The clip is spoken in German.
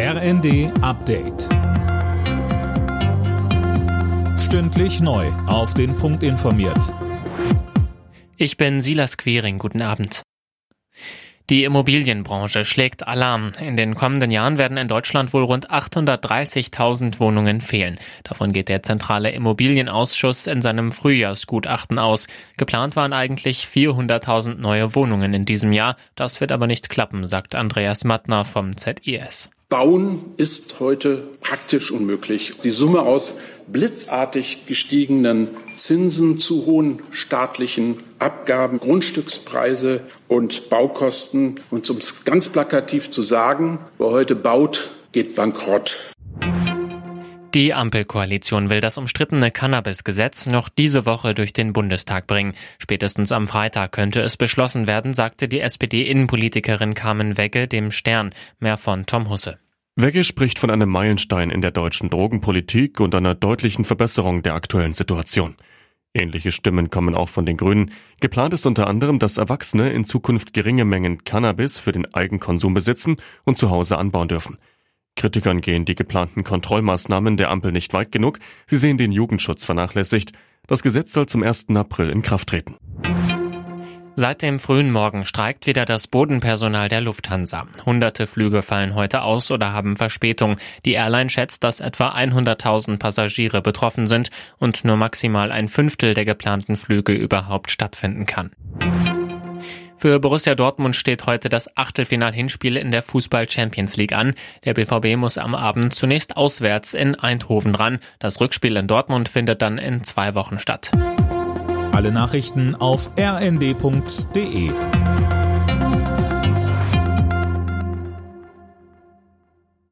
RND Update. Stündlich neu. Auf den Punkt informiert. Ich bin Silas Quering. Guten Abend. Die Immobilienbranche schlägt Alarm. In den kommenden Jahren werden in Deutschland wohl rund 830.000 Wohnungen fehlen. Davon geht der Zentrale Immobilienausschuss in seinem Frühjahrsgutachten aus. Geplant waren eigentlich 400.000 neue Wohnungen in diesem Jahr. Das wird aber nicht klappen, sagt Andreas Mattner vom ZIS. Bauen ist heute praktisch unmöglich. Die Summe aus blitzartig gestiegenen Zinsen, zu hohen staatlichen Abgaben, Grundstückspreise und Baukosten. Und um es ganz plakativ zu sagen, wer heute baut, geht bankrott. Die Ampelkoalition will das umstrittene Cannabis-Gesetz noch diese Woche durch den Bundestag bringen. Spätestens am Freitag könnte es beschlossen werden, sagte die SPD-Innenpolitikerin Carmen Wegge dem Stern. Mehr von Tom Husse. Wegge spricht von einem Meilenstein in der deutschen Drogenpolitik und einer deutlichen Verbesserung der aktuellen Situation. Ähnliche Stimmen kommen auch von den Grünen. Geplant ist unter anderem, dass Erwachsene in Zukunft geringe Mengen Cannabis für den Eigenkonsum besitzen und zu Hause anbauen dürfen. Kritikern gehen die geplanten Kontrollmaßnahmen der Ampel nicht weit genug. Sie sehen den Jugendschutz vernachlässigt. Das Gesetz soll zum 1. April in Kraft treten. Seit dem frühen Morgen streikt wieder das Bodenpersonal der Lufthansa. Hunderte Flüge fallen heute aus oder haben Verspätung. Die Airline schätzt, dass etwa 100.000 Passagiere betroffen sind und nur maximal ein Fünftel der geplanten Flüge überhaupt stattfinden kann. Für Borussia Dortmund steht heute das Achtelfinal-Hinspiel in der Fußball Champions League an. Der BVB muss am Abend zunächst auswärts in Eindhoven ran. Das Rückspiel in Dortmund findet dann in zwei Wochen statt. Alle Nachrichten auf rnd.de